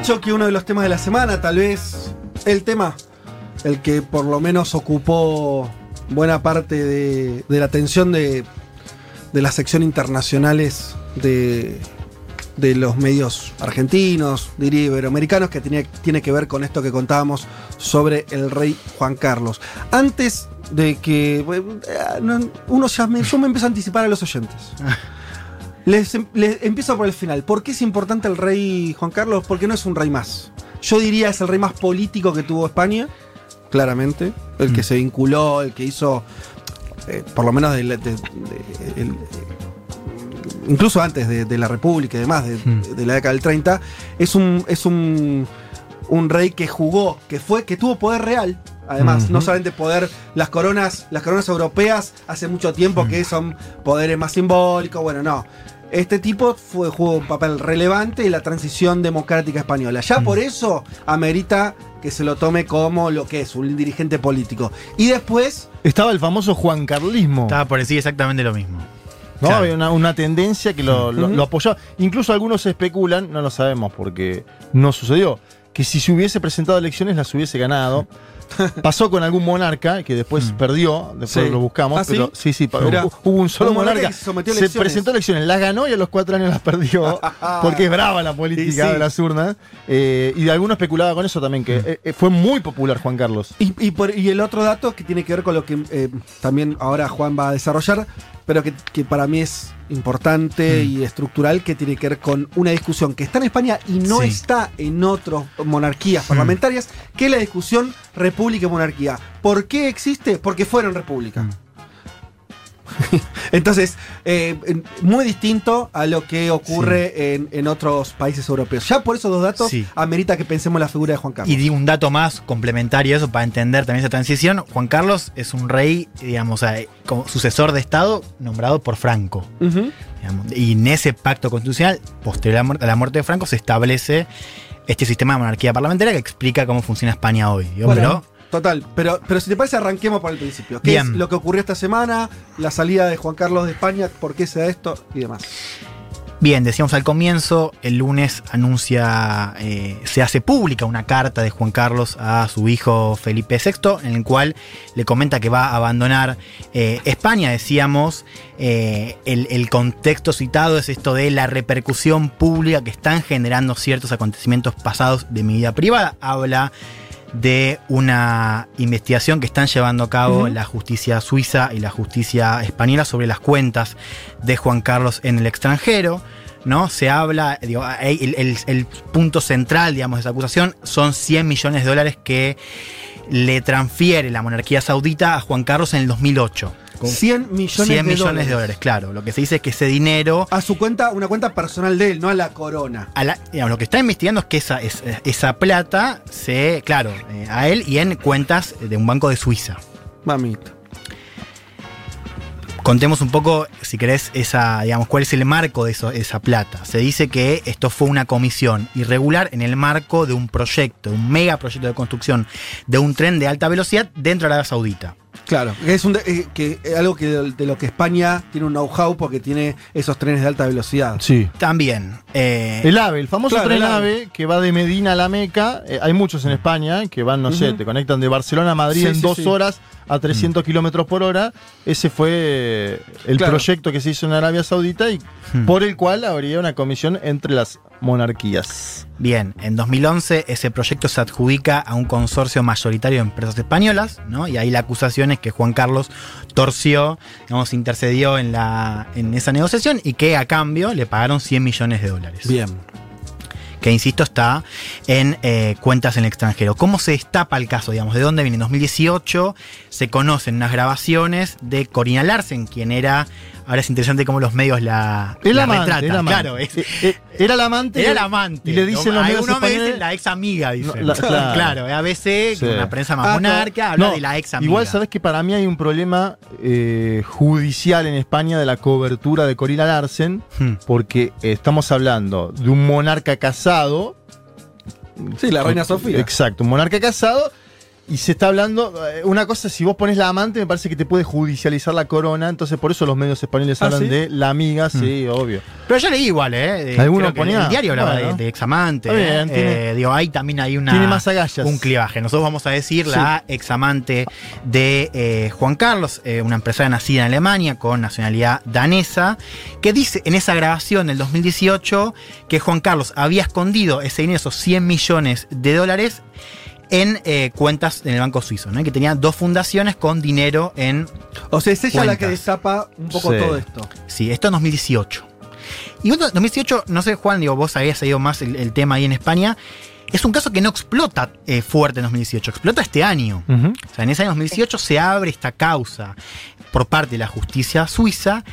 dicho que uno de los temas de la semana, tal vez el tema, el que por lo menos ocupó buena parte de, la atención de, de las secciones internacionales de, los medios argentinos, diría iberoamericanos, que tiene, tiene que ver con esto que contábamos sobre el rey Juan Carlos. Antes de que eh, no, uno ya me, yo me empiezo a anticipar a los oyentes. Les, em- les empiezo por el final. ¿Por qué es importante el rey Juan Carlos? Porque no es un rey más. Yo diría es el rey más político que tuvo España, claramente. El que Mm. se vinculó, el que hizo, eh, por lo menos de la- de- de- el- incluso antes de, la República y demás, de, Mm. de la década del 30, es un, es un, un rey que jugó, que fue, que tuvo poder real. Además, Ujú. no solamente poder, las coronas, las coronas europeas hace mucho tiempo que son poderes más simbólicos, bueno, no. Este tipo fue, jugó un papel relevante en la transición democrática española. Ya por eso amerita que se lo tome como lo que es, un dirigente político. Y después, Estaba el famoso Juan Carlismo. Estaba por decir exactamente lo mismo. ¿no? Claro. Había una, una tendencia que lo, lo- apoyaba. Incluso algunos especulan, no lo sabemos porque no sucedió, que si se hubiese presentado a elecciones las hubiese ganado. Pasó con algún monarca que después perdió, después Sí. lo buscamos, ¿Ah, sí? pero sí, sí, Mirá. hubo, un solo Un monarca monarca. se presentó a elecciones, las ganó y a los cuatro años las perdió, porque es brava la política sí. de las urnas. Eh, y de alguno especulaba con eso también, que eh, eh, fue muy popular Juan Carlos. Y, y por- y el otro dato que tiene que ver con lo que eh, también ahora Juan va a desarrollar, pero que, que para mí es importante y estructural, que tiene que ver con una discusión que está en España y no Sí. está en otras monarquías parlamentarias, que es la discusión república y monarquía. ¿Por qué existe? Porque fueron república. Entonces, eh, muy distinto a lo que ocurre en, en otros países europeos. Ya por esos dos datos Sí. amerita que pensemos en la figura de Juan Carlos. Y un dato más complementario a eso para entender también esa transición. Juan Carlos es un rey, digamos, eh, como sucesor de Estado nombrado por Franco. Digamos. Y en ese pacto constitucional, posterior a la muerte- de Franco, se establece este sistema de monarquía parlamentaria que explica cómo funciona España hoy. Bueno, Total, pero, pero si te parece, arranquemos por el principio. ¿Qué Bien. es lo que ocurrió esta semana? La salida de Juan Carlos de España, por qué se da esto y demás. Bien, decíamos al comienzo, el lunes anuncia, eh, se hace pública una carta de Juan Carlos a su hijo Felipe VI, en el cual le comenta que va a abandonar eh, España. Decíamos, eh, el, el contexto citado es esto de la repercusión pública que están generando ciertos acontecimientos pasados de mi vida privada. Habla de una investigación que están llevando a cabo la justicia suiza y la justicia española sobre las cuentas de Juan Carlos en el extranjero. ¿no? Se habla, digo, ahí el, el- el punto central, digamos, de esa acusación son 100 millones de dólares que le transfiere la monarquía saudita a Juan Carlos en el 2008. Con 100 millones, 100 de, millones dólares. de dólares, claro. Lo que se dice es que ese dinero A su cuenta, una cuenta personal de él, no a la corona. a la- digamos, lo que está investigando es que esa, es- esa plata se, claro, eh, a él y en cuentas de un banco de Suiza. Mamita. Contemos un poco, si querés, esa, digamos, cuál es el marco de eso- esa plata. Se dice que esto fue una comisión irregular en el marco de un proyecto, un mega proyecto de construcción de un tren de alta velocidad dentro de Arabia Saudita. Claro, es un de- eh, que, eh, algo que de, de lo que España tiene un know-how porque tiene esos trenes de alta velocidad. Sí. También. eh, El AVE, el famoso Claro, tren el AVE. AVE que va de Medina a la Meca. eh, hay muchos en España que van, no sé, te conectan de Barcelona a Madrid Sí, en sí, dos sí. horas a 300 kilómetros por hora. Ese fue el Claro. proyecto que se hizo en Arabia Saudita y Hmm. por el cual habría una comisión entre las monarquías. Bien, en 2011 ese proyecto se adjudica a un consorcio mayoritario de empresas españolas, ¿no? Y ahí la acusación que Juan Carlos torció, digamos, intercedió en, la, en esa negociación y que a cambio le pagaron 100 millones de dólares. Bien. Que insisto está en eh, cuentas en el extranjero. ¿Cómo se destapa el caso? Digamos, ¿de dónde viene? En 2018 se conocen unas grabaciones de Corina Larsen, quien era ahora es interesante cómo los medios la, El la amante, retratan. el amante. Claro, es- Eh, eh, era el amante. era la amante. Y le dicen los medios me dicen la ex amiga, dicen. La- claro. claro, ABC, Sí. con una prensa más Ah, monarca, habla No, de la ex amiga. Igual sabes que para mí hay un problema eh, judicial en España de la cobertura de Corina Larsen, Hmm. porque estamos hablando de un monarca casado. Sí, la reina Sofía. Exacto, un monarca casado. Y se está hablando, eh, una cosa, si vos pones la amante, me parece que te puede judicializar la corona, entonces por eso los medios españoles ¿Ah, hablan sí? de la amiga, sí, obvio. Pero yo leí igual, ¿eh? Eh, Alguno creo que ponía- El diario hablaba bueno. de, de examante. Bien, ¿eh? tiene- digo, ahí también hay una. tiene más agallas. Un clivaje. Nosotros vamos a decir la examante de eh, Juan Carlos, eh, una empresaria nacida en Alemania con nacionalidad danesa, que dice en esa grabación del 2018 que Juan Carlos había escondido ese dinero, esos 100 millones de dólares, en eh, cuentas en el Banco Suizo, que tenía dos fundaciones con dinero en O sea, es ella la que destapa un poco Sí. todo esto. Sí, esto en 2018. Y en 2018, no sé, Juan, digo, vos habías seguido más el, el tema ahí en España. Es un caso que no explota eh, fuerte en 2018, explota este año. O sea, en ese año 2018 se abre esta causa por parte de la justicia suiza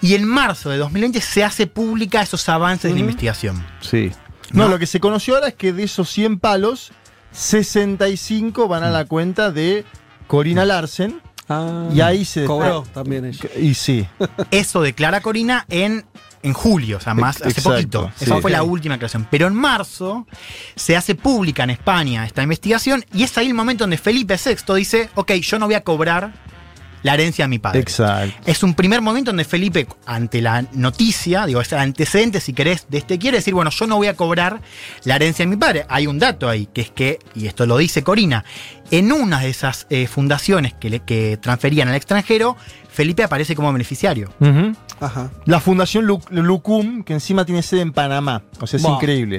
y en marzo de 2020 se hace pública esos avances de la investigación. Sí. No, ¿No? lo que se conoció ahora es que de esos 100 palos, 65 van a la cuenta de Corina Larsen. Ah, Y ahí se- Cobró también ella. Y sí. Eso declara Corina en, en julio, o sea, más hace poquito. sí. Esa fue la última aclaración. Pero en marzo se hace pública en España esta investigación y es ahí el momento donde Felipe VI dice, ok, yo no voy a cobrar la herencia de mi padre. Exacto. Es un primer momento donde Felipe, ante la noticia, digo, es el antecedente, si querés, de este quiere decir, bueno, yo no voy a cobrar la herencia de mi padre. Hay un dato ahí, que es que, y esto lo dice Corina, en una de esas eh, fundaciones que, le, que transferían al extranjero, Felipe aparece como beneficiario. Ajá. La Fundación Lu- Lucum, que encima tiene sede en Panamá. O sea, es increíble.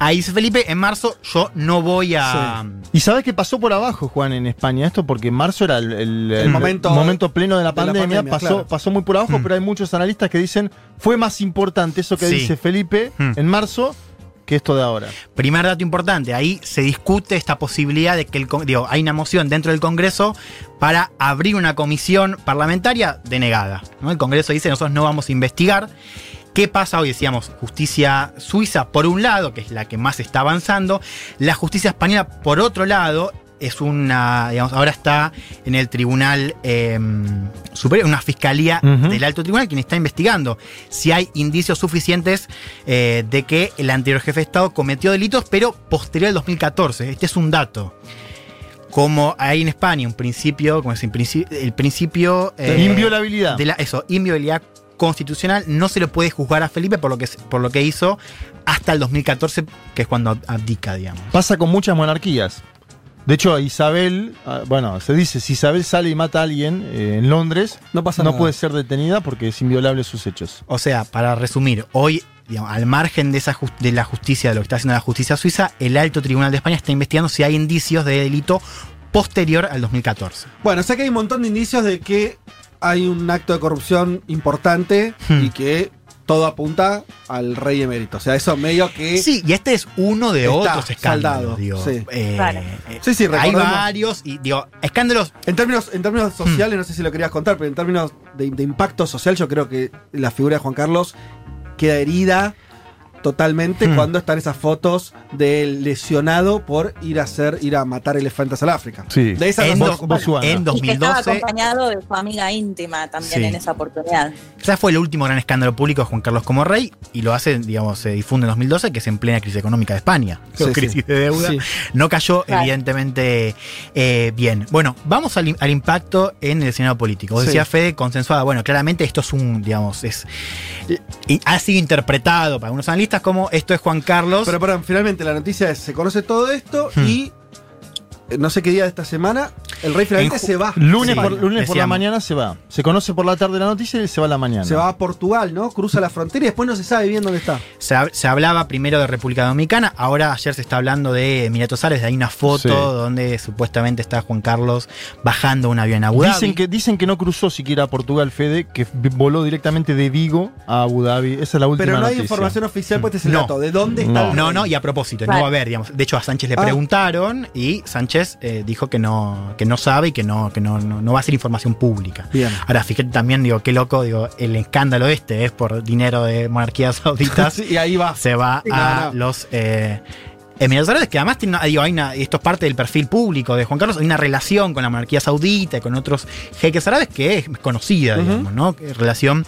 Ahí dice Felipe, en marzo yo no voy a... ¿Y sabes qué pasó por abajo, Juan, en España? Esto porque en marzo era el, el- el momento- momento pleno de la de la pandemia, pasó, claro. pasó muy por abajo, Mm. pero hay muchos analistas que dicen fue más importante eso que Sí. dice Felipe Mm. en marzo que esto de ahora. Primer dato importante, ahí se discute esta posibilidad de que el, digo, hay una moción dentro del Congreso para abrir una comisión parlamentaria denegada. ¿no? El Congreso dice nosotros no vamos a investigar. ¿Qué pasa hoy? Decíamos, justicia suiza por un lado, que es la que más está avanzando, la justicia española por otro lado, es una, digamos, ahora está en el tribunal eh, superior, una fiscalía del alto tribunal quien está investigando si hay indicios suficientes eh, de que el anterior jefe de Estado cometió delitos, pero posterior al 2014. Este es un dato. Como hay en España un principio, como es el principio, el principio eh, Inviolabilidad. de la, eso, inviolabilidad constitucional, no se le puede juzgar a Felipe por lo que, por lo que hizo hasta el 2014, que es cuando abdica, digamos. Pasa con muchas monarquías. De hecho, Isabel, ah, bueno, se dice, si Isabel sale y mata a alguien eh, en Londres, No pasa no nada. puede ser detenida porque es inviolable sus hechos. O sea, para resumir, hoy, digamos, al margen de, esa de la justicia, de lo que está haciendo la justicia suiza, el alto tribunal de España está investigando si hay indicios de delito posterior al 2014. Bueno, sé que hay un montón de indicios de que hay un acto de corrupción importante Hmm. y que todo apunta al rey emérito. O sea, eso medio que. Sí, y este es uno de otros escándalos. saldado, digo. sí. Eh, eh, Sí, sí, hay varios, y digo, escándalos En términos, en términos Hmm. sociales, no sé si lo querías contar, pero en términos de, de impacto social, yo creo que la figura de Juan Carlos queda herida totalmente Hmm. cuando están esas fotos del lesionado por ir a hacer, ir a matar elefantes al África. Sí. De esas en, no do- se ocupan. Botswana. en Y que estaba 2012. acompañado de su amiga íntima también Sí. en esa oportunidad. Ese fue el último gran escándalo público de Juan Carlos como rey y lo hace, digamos, se difunde en 2012, que es en plena crisis económica de España. Sí, sí. crisis de deuda. Sí. No cayó, Claro. evidentemente, eh, bien. Bueno, vamos al, al impacto en el escenario político. Vos Sí. decías, Fede, consensuada. Bueno, claramente esto es un, digamos, es. y ha sido interpretado para algunos analistas como esto es Juan Carlos. Pero perdón, finalmente la noticia es, se conoce todo esto Hmm. y no sé qué día de esta semana, el rey finalmente se va. Lunes, Sí, por, lunes por la mañana se va. Se conoce por la tarde la noticia y se va a la mañana. Se va a Portugal, ¿no? Cruza la frontera y después no se sabe bien dónde está. Se, hab- se hablaba primero de República Dominicana, ahora ayer se está hablando de Emiratos Árabes, hay una foto Sí. donde supuestamente está Juan Carlos bajando un avión a Abu Dhabi. Dicen que, dicen que no cruzó siquiera a Portugal, Fede, que voló directamente de Vigo a Abu Dhabi. Esa es la última Pero no hay noticia. información oficial, pues este es el No. dato. ¿De dónde está No. el No, no, y a propósito, no va a haber, digamos. De hecho, a Sánchez le Ah. preguntaron y Sánchez eh, dijo que no, que no sabe y que no, que no, no, no va a ser información pública. Bien. Ahora, fíjate también, digo, qué loco, digo, el escándalo este es por dinero de monarquías sauditas. Sí, y ahí va. se va Sí, a los eh, Emiratos Árabes, que además tiene digo, hay una- esto es parte del perfil público de Juan Carlos, hay una relación con la monarquía saudita y con otros jeques árabes que es conocida, digamos, ¿no? Relación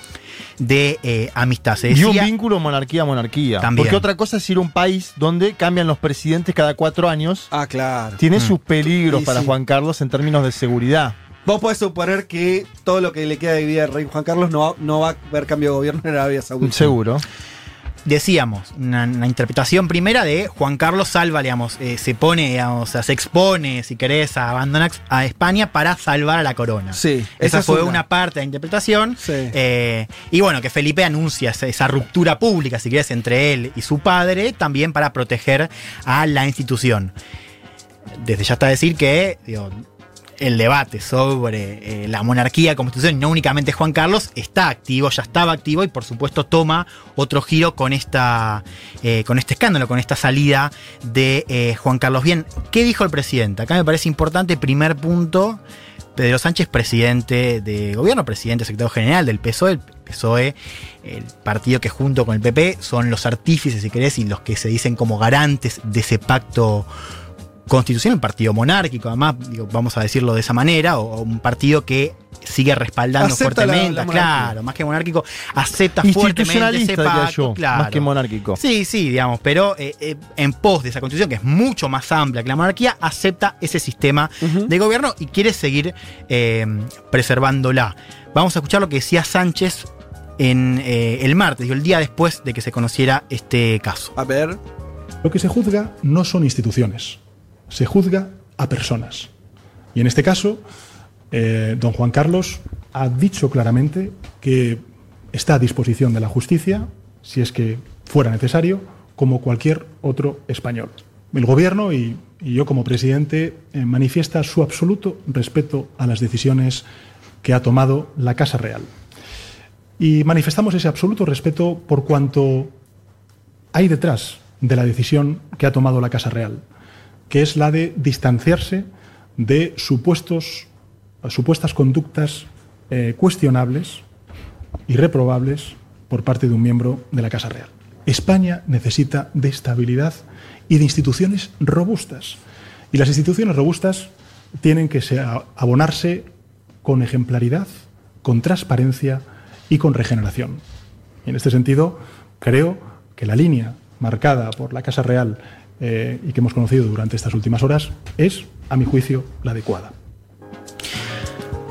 de eh, amistad. Se Y un vínculo monarquía-monarquía. También. Porque otra cosa es ir a un país donde cambian los presidentes cada cuatro años. Ah, claro. Tiene Mm. sus peligros Y para sí. Juan Carlos en términos de seguridad. Vos podés suponer que todo lo que le queda de vida al rey Juan Carlos no va, no va a haber cambio de gobierno en Arabia Saudita. Seguro. Decíamos, una, una interpretación primera de Juan Carlos salva, digamos, eh, se pone, digamos, o sea, se expone, si querés, a a España para salvar a la corona. Sí, Esa, es fue una. parte de la interpretación. Sí. Eh, y bueno, que Felipe anuncia esa, esa ruptura pública, si querés, entre él y su padre, también para proteger a la institución. Desde ya está decir que digo, el debate sobre eh, la monarquía como institución, no únicamente Juan Carlos, está activo, ya estaba activo y por supuesto toma otro giro con, esta, eh, con este escándalo, con esta salida de eh, Juan Carlos. Bien, ¿qué dijo el presidente? Acá me parece importante, primer punto, Pedro Sánchez, presidente de gobierno, presidente secretario general del PSOE, el PSOE, el partido que junto con el PP son los artífices, si querés, y los que se dicen como garantes de ese pacto constitucional, un partido monárquico, además, digo, vamos a decirlo de esa manera, o, o un partido que sigue respaldando Acepta fuertemente, la claro, más que monárquico, acepta fuertemente ese pacto, yo, claro. más que monárquico. Sí, sí, digamos, pero eh, eh, en pos de esa constitución, que es mucho más amplia que la monarquía, acepta ese sistema de gobierno y quiere seguir eh, preservándola. Vamos a escuchar lo que decía Sánchez en eh, el martes, digo, el día después de que se conociera este caso. A ver. Lo que se juzga no son instituciones, se juzga a personas. Y en este caso, eh, don Juan Carlos ha dicho claramente que está a disposición de la justicia, si es que fuera necesario, como cualquier otro español. El Gobierno y, yo como presidente eh, manifiesta su absoluto respeto a las decisiones que ha tomado la Casa Real. Y manifestamos ese absoluto respeto por cuanto hay detrás de la decisión que ha tomado la Casa Real, que es la de distanciarse de supuestos, supuestas conductas eh, cuestionables y reprobables por parte de un miembro de la Casa Real. España necesita de estabilidad y de instituciones robustas. Y las instituciones robustas tienen que se- abonarse con ejemplaridad, con transparencia y con regeneración. En este sentido, creo que la línea marcada por la Casa Real eh, y que hemos conocido durante estas últimas horas es, a mi juicio, la adecuada.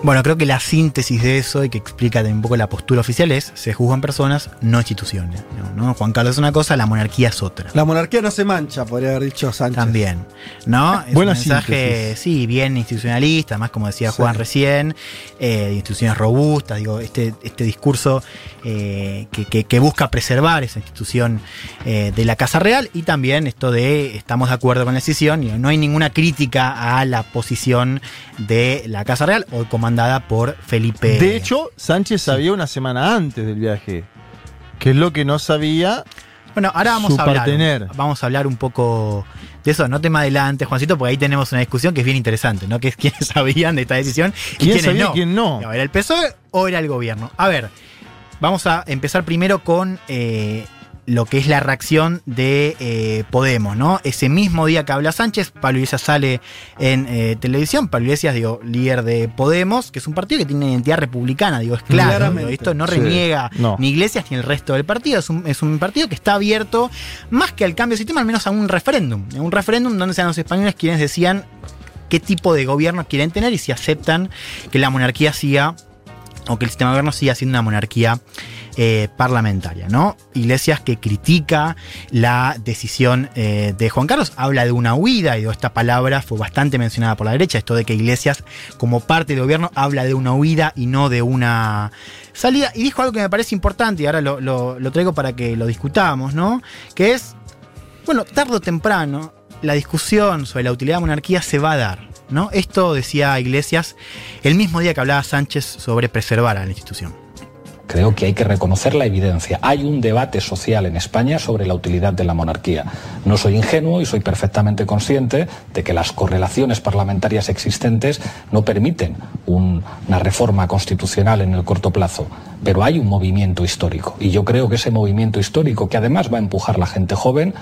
Bueno, creo que la síntesis de eso y que explica un poco la postura oficial es se juzgan personas, no instituciones. ¿no? ¿no? Juan Carlos es una cosa, la monarquía es otra. La monarquía no se mancha, podría haber dicho Sánchez. También, ¿no? Es Buena un mensaje, síntesis. sí, bien institucionalista, además como decía Sí. Juan recién, eh, instituciones robustas, digo, este, este discurso eh, que, que- que busca preservar esa institución eh, de la Casa Real y también esto de estamos de acuerdo con la decisión, y no hay ninguna crítica a la posición de la Casa Real, hoy comandada por Felipe. De hecho, Sánchez sabía una semana antes del viaje. Que es lo que no sabía. Bueno, ahora vamos Su a hablar. partener. Vamos a hablar un poco de eso. No te más adelante, Juancito, porque ahí tenemos una discusión que es bien interesante, ¿no? Que es quiénes sabían de esta decisión y ¿Quién quiénes sabía y no. quién no? ¿Era el PSOE o era el gobierno? A ver, vamos a empezar primero con eh, lo que es la reacción de eh, Podemos, ¿no? Ese mismo día que habla Sánchez, Pablo Iglesias sale en eh, televisión. Pablo Iglesias, digo, líder de Podemos, que es un partido que tiene una identidad republicana, digo, es claro. Digo, esto no Sí. reniega No. ni Iglesias ni el resto del partido. Es un, es un partido que está abierto más que al cambio de sistema, al menos a un referéndum. Un referéndum donde sean los españoles quienes decían qué tipo de gobierno quieren tener y si aceptan que la monarquía siga o que el sistema de gobierno siga siendo una monarquía eh, parlamentaria, ¿no? Iglesias que critica la decisión eh, de Juan Carlos, habla de una huida, y esta palabra fue bastante mencionada por la derecha, esto de que Iglesias, como parte del gobierno, habla de una huida y no de una salida, y dijo algo que me parece importante, y ahora lo, lo- lo traigo para que lo discutamos, ¿no? Que es, bueno, tarde o temprano, la discusión sobre la utilidad de la monarquía se va a dar. ¿no? Esto decía Iglesias el mismo día que hablaba Sánchez sobre preservar a la institución. Creo que hay que reconocer la evidencia. Hay un debate social en España sobre la utilidad de la monarquía. No soy ingenuo y soy perfectamente consciente de que las correlaciones parlamentarias existentes no permiten un- una reforma constitucional en el corto plazo. Pero hay un movimiento histórico y yo creo que ese movimiento histórico, que además va a empujar la gente joven,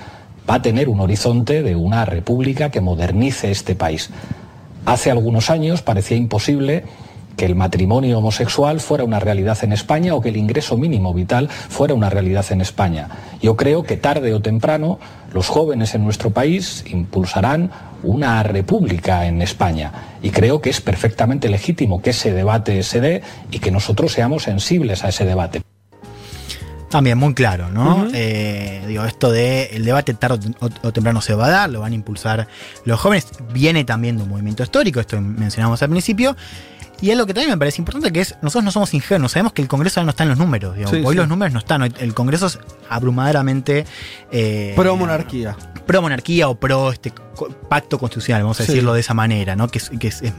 va a tener un horizonte de una república que modernice este país. Hace algunos años parecía imposible que el matrimonio homosexual fuera una realidad en España o que el ingreso mínimo vital fuera una realidad en España. Yo creo que tarde o temprano los jóvenes en nuestro país impulsarán una república en España y creo que es perfectamente legítimo que ese debate se dé y que nosotros seamos sensibles a ese debate. También muy claro, ¿no? Eh, digo, esto de el debate tarde o, o temprano se va a dar, lo van a impulsar los jóvenes. Viene también de un movimiento histórico, esto mencionamos al principio. Y algo que también me parece importante que es, nosotros no somos ingenuos, sabemos que el Congreso ahora no está en los números. digo, Sí, hoy sí. los números no están, el Congreso es abrumadoramente... eh, Pro monarquía. pro monarquía o pro este pacto constitucional, vamos a Sí. decirlo de esa manera, ¿no? Que es, que es- es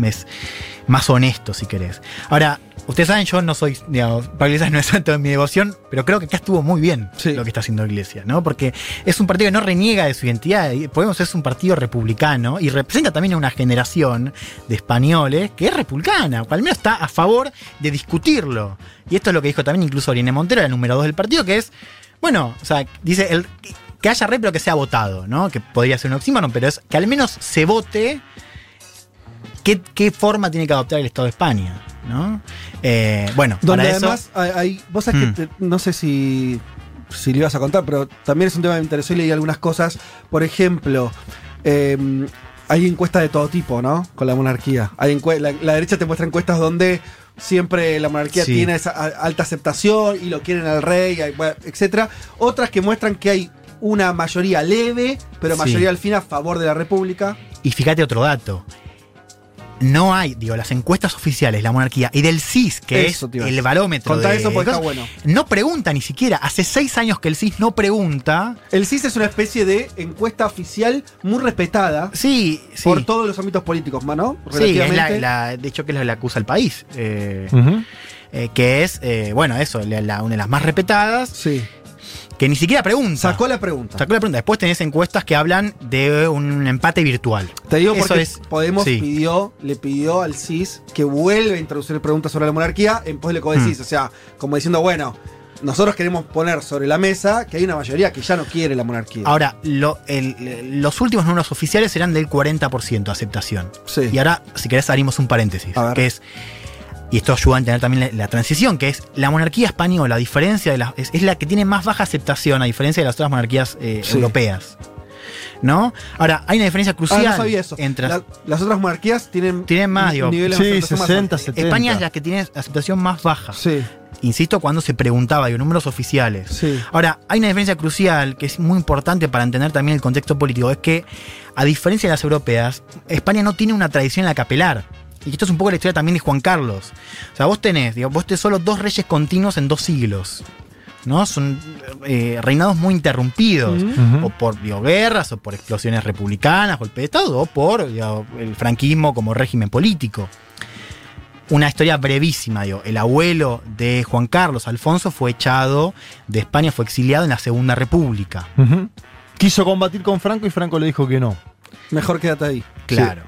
más honesto, si querés. Ahora, ustedes saben, yo no soy, digamos, Pablo Iglesias no es santo de mi devoción, pero creo que acá estuvo muy bien Sí. lo que está haciendo Iglesia, ¿no? Porque es un partido que no reniega de su identidad, Podemos es un partido republicano y representa también a una generación de españoles que es republicana, o al menos está a favor de discutirlo. Y esto es lo que dijo también incluso Irene Montero, la número 2 del partido, que es, bueno, o sea, dice el, que haya rey pero que sea votado, ¿no? Que podría ser un oxímoron, pero es que al menos se vote qué, qué forma tiene que adoptar el Estado de España, ¿no? Eh, bueno, Donde para eso- además hay, hay- vos sabés que te- no sé si, si le ibas a contar, pero también es un tema que me interesó y leí algunas cosas. Por ejemplo, eh, hay encuestas de todo tipo, ¿no? Con la monarquía. Hay la, la derecha te muestra encuestas donde siempre la monarquía Sí. tiene esa alta aceptación y lo quieren al rey, etcétera. Otras que muestran que hay una mayoría leve, pero Sí. mayoría al fin a favor de la república. Y fíjate otro dato. No hay, digo, las encuestas oficiales, la monarquía y del CIS, que Eso es el. Contá de eso porque está bueno. No pregunta ni siquiera. Hace seis años que el CIS no pregunta. El CIS es una especie de encuesta oficial muy respetada. Sí, sí. por todos los ámbitos políticos, ¿no? Sí, es la, la- de hecho que es lo que le acusa al país. eh, eh, que es, eh, bueno, eso, la- la- una de las más respetadas, Sí. Que ni siquiera pregunta. Sacó la pregunta. Sacó la pregunta. Después tenés encuestas que hablan de un empate virtual. Te digo Eso porque es- Podemos sí. pidió, le pidió al CIS que vuelva a introducir preguntas sobre la monarquía en pos de lo que vos decís. Mm. O sea, como diciendo, bueno, nosotros queremos poner sobre la mesa que hay una mayoría que ya no quiere la monarquía. Ahora, lo- el- los últimos números oficiales eran del 40% de aceptación. Sí. Y ahora, si querés, abrimos un paréntesis. A ver. Que es, y esto ayuda a entender también la, la transición, que es la monarquía española, a diferencia de la, es, es la que tiene más baja aceptación, a diferencia de las otras monarquías eh, Sí. europeas. ¿No? Ahora, hay una diferencia Ah, crucial no sabía eso. entre. La- las otras monarquías tienen, Tienen más, digo. nivel de Sí, aceptación más 60, alto. 70. España es la que tiene aceptación más baja. Sí, Insisto, cuando se preguntaba, digo, números oficiales. sí. Ahora, hay una diferencia crucial que es muy importante para entender también el contexto político, es que, a diferencia de las europeas, España no tiene una tradición en la capelar. Y esto es un poco la historia también de Juan Carlos. O sea, vos tenés, digo, vos tenés solo dos reyes continuos en dos siglos. ¿No? Son eh, reinados muy interrumpidos. O por digo, guerras, o por explosiones republicanas, golpe de Estado, o por digo, el franquismo como régimen político. Una historia brevísima, digo. El abuelo de Juan Carlos, Alfonso, fue echado de España, fue exiliado en la Segunda República. Quiso combatir con Franco y Franco le dijo que no. Mejor quédate ahí. Claro.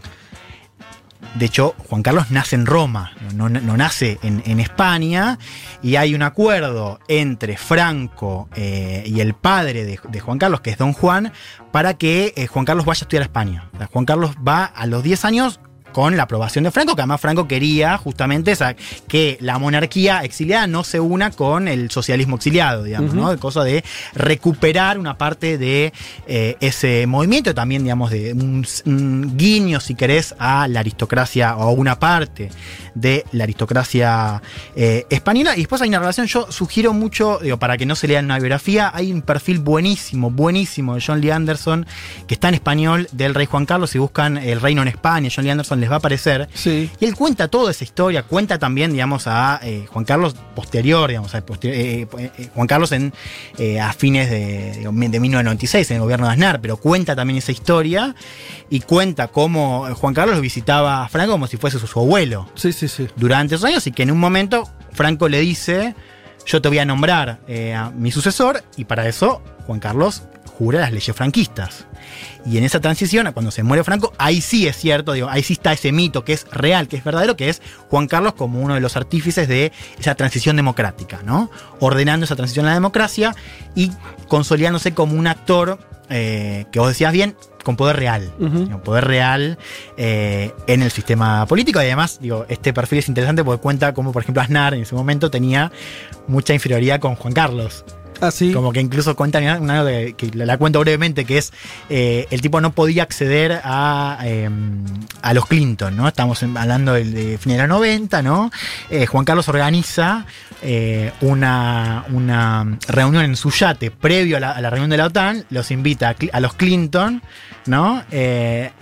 De hecho, Juan Carlos nace en Roma, no, nace en, España, y hay un acuerdo entre Franco eh, y el padre de, Juan Carlos, que es Don Juan, para que eh, Juan Carlos vaya a estudiar a España. Juan Carlos va a los 10 años con la aprobación de Franco, que además Franco quería justamente esa- que la monarquía exiliada no se una con el socialismo exiliado, digamos. ¿no? Cosa de recuperar una parte de eh, ese movimiento, también, digamos, de un, un guiño, si querés, a la aristocracia o a una parte de la aristocracia eh, española. Y después hay una relación, yo sugiero mucho, digo, para que no se lean una biografía, hay un perfil buenísimo, buenísimo de John Lee Anderson, que está en español del rey Juan Carlos, si buscan El Reino en España, John Lee Anderson les va a aparecer. Sí. Y él cuenta toda esa historia, cuenta también, digamos, a eh, Juan Carlos posterior, digamos, a eh, eh, Juan Carlos en, a fines de, de 1996, en el gobierno de Aznar, pero cuenta también esa historia y cuenta cómo Juan Carlos visitaba a Franco como si fuese su, su abuelo Sí, sí, sí. durante esos años y que en un momento Franco le dice, yo te voy a nombrar a mi sucesor y para eso Juan Carlos jura las leyes franquistas. Y en esa transición, cuando se muere Franco, ahí sí es cierto, digo, ahí sí está ese mito que es real, que es verdadero, que es Juan Carlos como uno de los artífices de esa transición democrática, ¿no? Ordenando esa transición a la democracia y consolidándose como un actor eh, que vos decías bien, con poder real. Digo, Poder real eh, en el sistema político. Y además, digo, este perfil es interesante porque cuenta como, por ejemplo, Aznar en ese momento tenía mucha inferioridad con Juan Carlos. Así. Como que incluso cuenta una de- que la, la cuento brevemente, que es eh, el tipo no podía acceder a, eh, a los Clinton, ¿no? Estamos hablando del de fin de los 90, ¿no? Eh, Juan Carlos organiza eh, una, una reunión en su yate previo a la, a la reunión de la OTAN, los invita a, los Clinton, ¿no?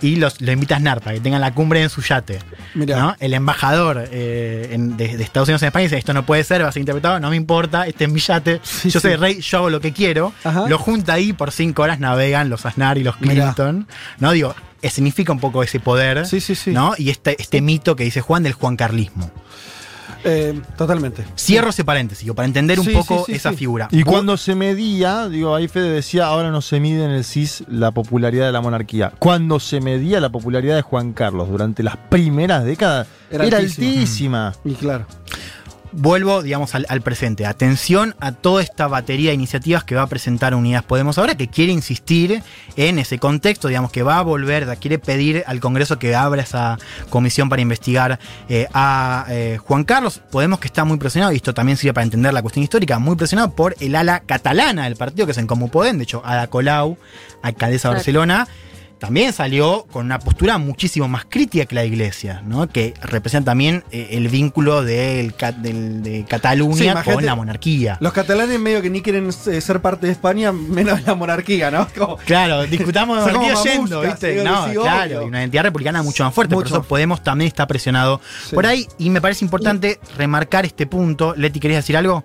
Y los, lo invita a Aznar para que tengan la cumbre en su yate. ¿no? El embajador en- de, de Estados Unidos en España dice, esto no puede ser, va a ser interpretado, no me importa, este es mi yate, Sí, yo soy sí. el rey, yo hago lo que quiero. Ajá. Lo junta ahí, por cinco horas navegan los Aznar y los Mirá. Clinton. ¿No? Digo, significa un poco ese poder. Sí, sí, sí. ¿no? Y este, este mito que dice Juan del Juan Carlismo. Eh, totalmente. Cierro ese paréntesis, digo, para entender un Sí, poco sí, sí, esa sí. figura. Y Vos- cuando se medía, digo, ahí Fede decía, ahora no se mide en el CIS la popularidad de la monarquía. Cuando se medía la popularidad de Juan Carlos durante las primeras décadas, Era era, altísima. altísima. Y claro. Vuelvo, digamos, al, al presente. Atención a toda esta batería de iniciativas que va a presentar Unidas Podemos ahora, que quiere insistir en ese contexto, digamos, que va a volver, quiere pedir al Congreso que abra esa comisión para investigar eh, a eh, Juan Carlos. Podemos que está muy presionado, y esto también sirve para entender la cuestión histórica, muy presionado por el ala catalana del partido, que es en Comú Podem. De hecho, Ada Colau, alcaldesa de. Barcelona, también salió con una postura muchísimo más crítica que la iglesia, ¿no? que representa también eh, el vínculo del- de Cataluña con la monarquía. Los catalanes medio que ni quieren eh, ser parte de España, menos la monarquía, ¿no? Como- Claro, discutamos como monarquía yendo, ¿viste? digo, No, claro, obvio. y una identidad republicana mucho más fuerte, Mucho por eso. Podemos también está presionado Sí. por ahí, y me parece importante remarcar este punto. Leti, ¿querías decir algo?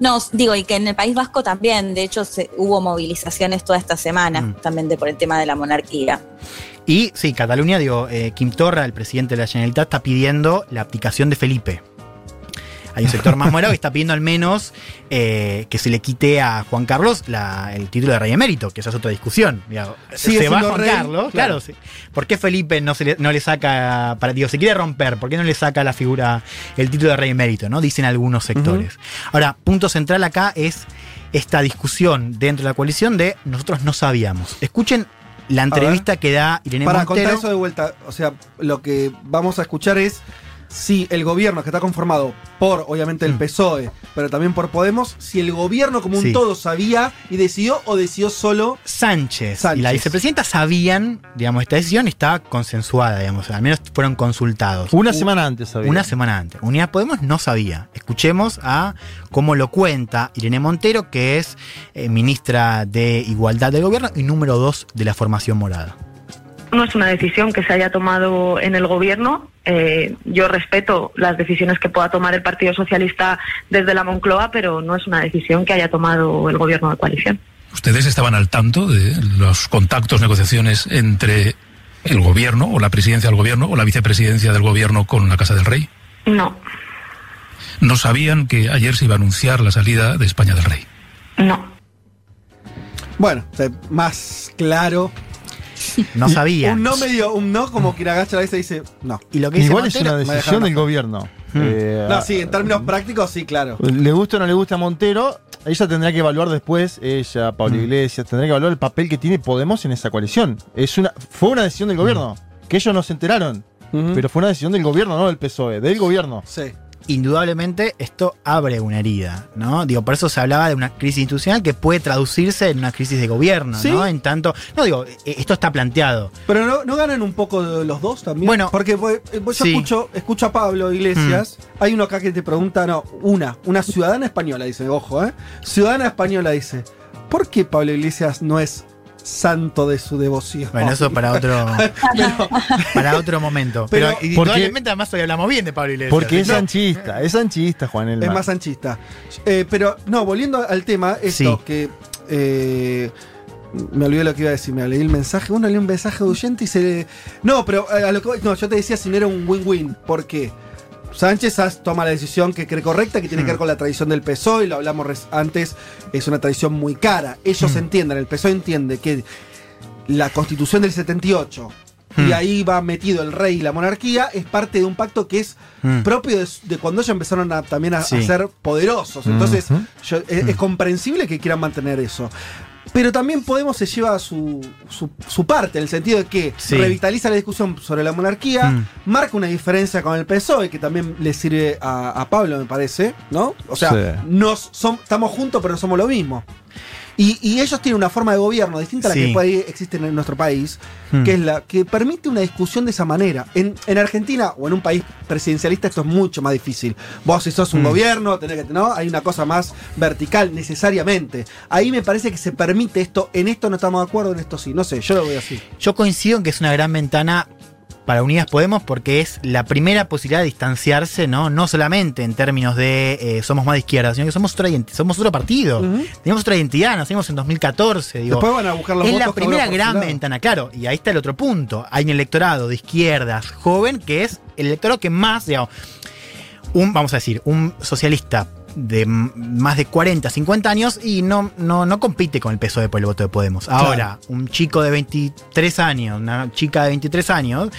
No, digo, y que en el País Vasco también, de hecho, se- hubo movilizaciones toda esta semana, Mm. también de, por el tema de la monarquía. Y sí, Cataluña, digo, eh, Kim Torra, el presidente de la Generalitat, está pidiendo la abdicación de Felipe. Hay un sector más morado que está pidiendo al menos eh, que se le quite a Juan Carlos la- el título de rey emérito, que esa es otra discusión. Digo, Sigue se va Juan rey, Carlos, claro. claro. sí. ¿Por qué Felipe no, se le, no le saca, para, digo, se quiere romper, ¿por qué no le saca la figura, el título de rey emérito? ¿no? Dicen algunos sectores. Ahora, punto central acá es esta discusión dentro de la coalición de nosotros no sabíamos. Escuchen la entrevista que da Irene Para contar eso de vuelta, o sea, lo que vamos a escuchar es si el gobierno que está conformado por, obviamente, el Mm. PSOE, pero también por Podemos, si el gobierno como un Sí. todo sabía y decidió o decidió solo. Sánchez, y Sánchez. la vicepresidenta sabían, digamos, esta decisión está consensuada, digamos, al menos fueron consultados. Una semana antes, sabía. Una semana antes. Unidad Podemos no sabía. Escuchemos a cómo lo cuenta Irene Montero, que es eh, ministra de Igualdad del Gobierno y número dos de la formación morada. No es una decisión que se haya tomado en el gobierno. Eh, yo respeto las decisiones que pueda tomar el Partido Socialista desde la Moncloa, pero no es una decisión que haya tomado el gobierno de coalición. ¿Ustedes estaban al tanto de los contactos, negociaciones entre el gobierno o la presidencia del gobierno o la vicepresidencia del gobierno con la Casa del Rey? No, ¿No sabían que ayer se iba a anunciar la salida de España del Rey? no. Bueno, sea, más claro. No sabía. Un no medio, un no como quien agacha la cabeza y dice no. Y lo que dice Igual es Montero- una decisión del gobierno. Hmm. Eh, No, sí, en términos prácticos, sí, claro. Le gusta o no le gusta a Montero, ella tendrá que evaluar después, ella, Pablo Mm. Iglesias, tendrá que evaluar el papel que tiene Podemos en esa coalición. Es una, fue una decisión del gobierno, que ellos no se enteraron, pero fue una decisión del gobierno, no del PSOE, del gobierno. Sí. Indudablemente esto abre una herida, ¿no? Digo, por eso se hablaba de una crisis institucional que puede traducirse en una crisis de gobierno, Sí. ¿no? En tanto, no digo, eh, esto está planteado. Pero no, no ganan un poco de los dos también. Bueno, porque pues, eh, pues, yo sí. Mm. escucho, escucho a Pablo Iglesias. Hay uno acá que te pregunta, no, una, una ciudadana española, dice, ojo, ¿eh? Ciudadana española dice, ¿por qué Pablo Iglesias no es santo de su devoción? Bueno, eso para otro, para otro momento. Pero, Pero- indudablemente además hoy hablamos bien de Pablo Iglesias. Porque es No, anchista, es anchista, Juan Elman. Es más anchista. Eh, pero, no, volviendo al tema, esto Sí. que. eh, me olvidé lo que iba a decir, me leí el mensaje. Uno lee un mensaje de oyente y se le. No, pero eh, a lo que voy- No, yo te decía si no era un win-win. ¿Por qué? Sánchez toma la decisión que cree correcta, que tiene que ver con la tradición del PSOE, y lo hablamos antes, es una tradición muy cara. Ellos Mm. entienden, el PSOE entiende que la constitución del 78, y Mm. ahí va metido el rey y la monarquía, es parte de un pacto que es Mm. propio de, de cuando ellos empezaron a, también a, ser poderosos. Entonces, Ujú. yo- es, es comprensible que quieran mantener eso. Pero también Podemos se lleva su, su, su parte, en el sentido de que Sí. revitaliza la discusión sobre la monarquía, Mm. marca una diferencia con el PSOE, que también le sirve a, a Pablo, me parece, ¿no? O sea, Sí. nos som- estamos juntos, pero no somos lo mismo. Y, y ellos tienen una forma de gobierno distinta a la Sí. que ahí existe en nuestro país, Mm. que es la que permite una discusión de esa manera. En, en Argentina o en un país presidencialista esto es mucho más difícil. Vos si sos un Mm. gobierno, tenés que, ¿no? Hay una cosa más vertical necesariamente. Ahí me parece que se permite esto, en esto no estamos de acuerdo, en esto sí. No sé, yo lo veo así. Yo coincido en que es una gran ventana para Unidas Podemos porque es la primera posibilidad de distanciarse, ¿no? No solamente en términos de eh, somos más de izquierda, sino que somos, otra somos otro partido. Tenemos otra identidad, nacimos en 2014. Digo, Después van a buscar los es votos la primera gran ventana, claro. Y ahí está el otro punto. Hay un electorado de izquierdas joven que es el electorado que más, digamos, un, vamos a decir, un socialista de más de 40, 50 años y no, no, no compite con el peso de por el voto de Podemos. Ahora, un chico de 23 años, una chica de 23 años,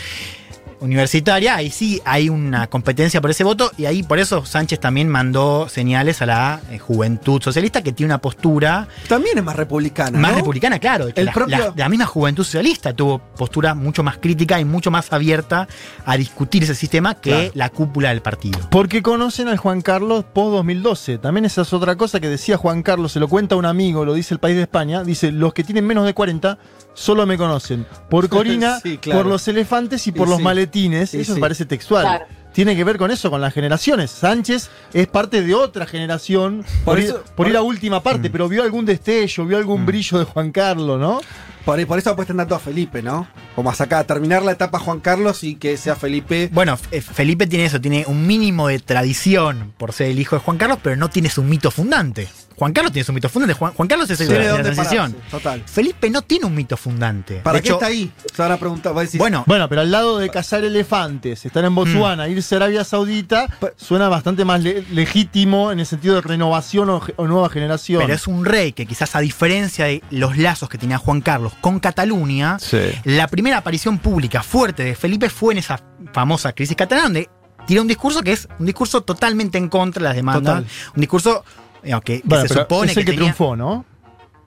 universitaria, ahí sí hay una competencia por ese voto y ahí por eso Sánchez también mandó señales a la eh, juventud socialista que tiene una postura También es más republicana. más ¿no? republicana, claro. El la, propio- la- la misma juventud socialista tuvo postura mucho más crítica y mucho más abierta a discutir ese sistema que Claro. la cúpula del partido. Porque conocen al Juan Carlos post 2012. También esa es otra cosa que decía Juan Carlos, se lo cuenta un amigo, lo dice el país de España. Dice: Los que tienen menos de 40 solo me conocen. Por Corina, Sí, claro. por los elefantes y por Y los sí. Maletines. Y Eso me sí. parece textual. Claro. Tiene que ver con eso, con las generaciones. Sánchez es parte de otra generación por, Por ir, por ir a última parte, pero vio algún destello, vio algún brillo de Juan Carlos, ¿no? Por, por eso apuestan tanto a Felipe, ¿no? Como a sacar, a terminar la etapa Juan Carlos y que sea Felipe. Bueno, F- Felipe tiene eso, tiene un mínimo de tradición por ser el hijo de Juan Carlos, pero no tiene su mito fundante. Juan Carlos tiene su mito fundante. Juan, Juan Carlos es el de Tiene la transición. pararse, Total. Felipe no tiene un mito fundante. ¿Para De qué hecho, está ahí? Se van a preguntar. va a decir, Bueno, Bueno, pero al lado de cazar elefantes, estar en Botswana, irse a Arabia Saudita, suena bastante más le- legítimo en el sentido de renovación o, nueva generación. pero es un rey que quizás a diferencia de los lazos que tenía Juan Carlos con Cataluña, Sí. la primera aparición pública fuerte de Felipe fue en esa famosa crisis catalana, donde tiró un discurso que es un discurso totalmente en contra de las demandas. Total. Un discurso digamos, que, que Bueno, se supone es el que, tenía- triunfó, ¿no?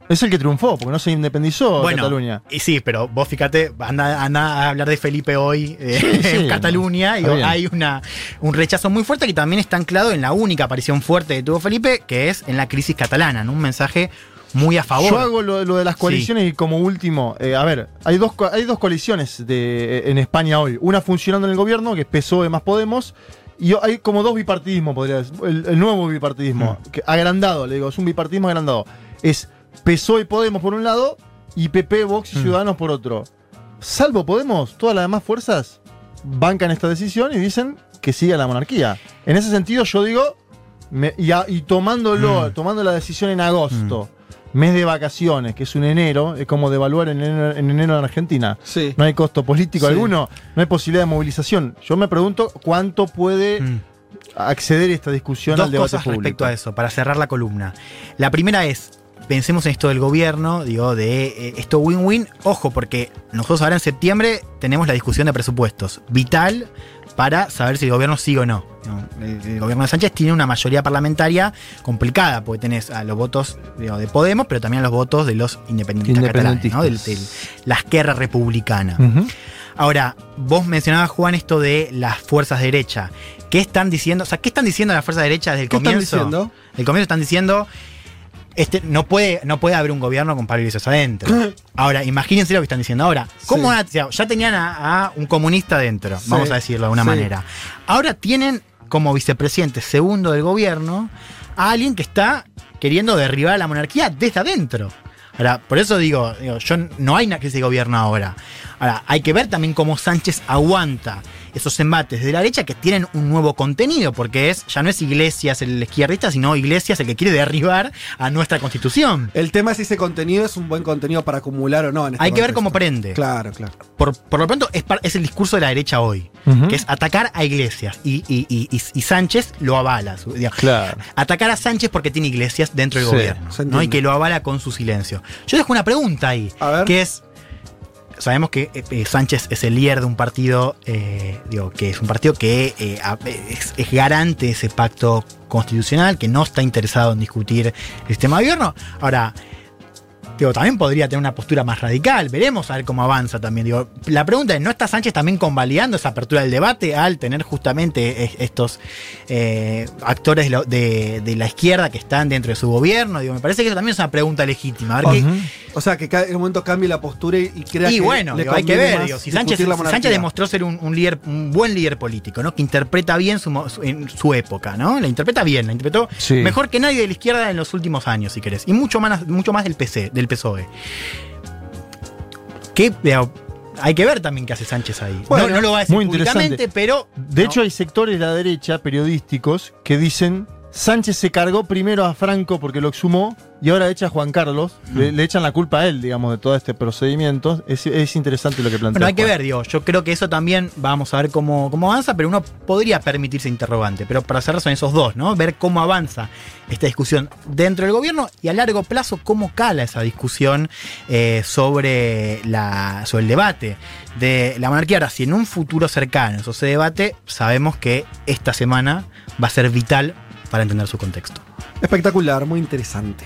Es el que triunfó, porque no se independizó Bueno, Cataluña. y sí, pero vos fíjate, anda, anda a hablar de Felipe hoy eh, Sí, sí, en Cataluña y bien. hay una, un rechazo muy fuerte que también está anclado en la única aparición fuerte que tuvo Felipe, que es en la crisis catalana, ¿no? un mensaje muy a favor. Yo hago lo, lo de las coaliciones y como último, eh, a ver, hay dos, hay dos coaliciones de, eh, en España hoy. Una funcionando en el gobierno, que es PSOE más Podemos, y hay como dos bipartidismos, podría decir. El, el nuevo bipartidismo, Mm. que agrandado, le digo, es un bipartidismo agrandado. Es PSOE y Podemos por un lado, y PP, Vox y Mm. Ciudadanos por otro. Salvo Podemos, todas las demás fuerzas bancan esta decisión y dicen que siga la monarquía. En ese sentido, yo digo, me- y, a- y tomándolo, Mm. tomando la decisión en agosto, mes de vacaciones, que es un enero, es como devaluar en enero en, enero en Argentina. Sí. No hay costo político Sí. alguno, no hay posibilidad de movilización. Yo me pregunto cuánto puede Mm. acceder esta discusión Dos al debate cosas público. respecto a eso, para cerrar la columna. La primera es, pensemos en esto del gobierno, digo, de eh, esto win-win. Ojo, porque nosotros ahora en septiembre tenemos la discusión de presupuestos. Vital para saber si el gobierno sigue o no. El, el gobierno de Sánchez tiene una mayoría parlamentaria complicada, porque tenés a los votos digo, de Podemos, pero también a los votos de los independentistas, catalanes, ¿no? Del- del- la esquerra republicana. Ahora, vos mencionabas, Juan, esto de las fuerzas de derecha. ¿Qué están diciendo? O sea, ¿qué están diciendo las fuerzas de derecha desde el ¿Qué están comienzo? diciendo? El comienzo están diciendo. Este, no, puede, no puede haber un gobierno con Iglesias adentro. Ahora, imagínense lo que están diciendo ahora. ¿Cómo Sí. van a- ya tenían a, a un comunista adentro, Sí. vamos a decirlo de Sí. manera. Ahora tienen como vicepresidente segundo del gobierno a alguien que está queriendo derribar a la monarquía desde adentro. Ahora, por eso digo, digo, yo no hay una crisis de gobierno ahora. Ahora, hay que ver también cómo Sánchez aguanta esos embates de la derecha que tienen un nuevo contenido, porque es ya no es Iglesias el izquierdista, sino Iglesias el que quiere derribar a nuestra constitución. El tema es si ese contenido es un buen contenido para acumular o no. En este Hay que ver cómo prende. Claro, claro. Por, por lo pronto, es, es el discurso de la derecha hoy, que es atacar a Iglesias. Y, y- y- y- y Sánchez lo avala. digamos. Claro. Atacar a Sánchez porque tiene Iglesias dentro del Sí, gobierno. ¿no? Y que lo avala con su silencio. Yo dejo una pregunta ahí, A ver. que es. Sabemos que eh, eh, Sánchez es el líder de un partido, eh, digo, que es un partido que es, garante de ese pacto constitucional, que no está interesado en discutir el sistema de gobierno. Ahora, digo, también podría tener una postura más radical. Veremos a ver cómo avanza también. La pregunta es, ¿no está Sánchez también convalidando esa apertura del debate al tener justamente es- estos actores de, la izquierda que están dentro de su gobierno? Digo, me parece que eso también es una pregunta legítima. A ver qué-. O sea, que cada- en un momento cambie la postura y, y crea y que bueno, le digo, hay que ver, digo, si Sánchez, demostró ser un, un líder, un buen líder político, ¿no? Que interpreta bien su, mo- su- en su época, ¿no? La interpreta bien, la interpretó Sí. mejor que nadie de la izquierda en los últimos años, si querés. Y mucho más, mucho más del PC, del PSOE. Que digo, hay que ver también qué hace Sánchez ahí. Bueno, no, no lo va a decir muy públicamente, interesante. pero. De no. hecho, hay sectores de la derecha, periodísticos, que dicen Sánchez se cargó primero a Franco porque lo exhumó y ahora echa a Juan Carlos. Le, le echan la culpa a él, digamos, de todo este procedimiento. Es, es interesante lo que plantea. Bueno, hay que ver, digo, yo creo que eso también vamos a ver cómo, cómo avanza, pero uno podría permitirse interrogante. Pero para cerrar son esos dos, ¿no? Ver cómo avanza esta discusión dentro del gobierno y a largo plazo cómo cala esa discusión eh, sobre, la, sobre el debate de la monarquía. Ahora, si en un futuro cercano eso se debate, sabemos que esta semana va a ser vital para entender su contexto. Espectacular, muy interesante.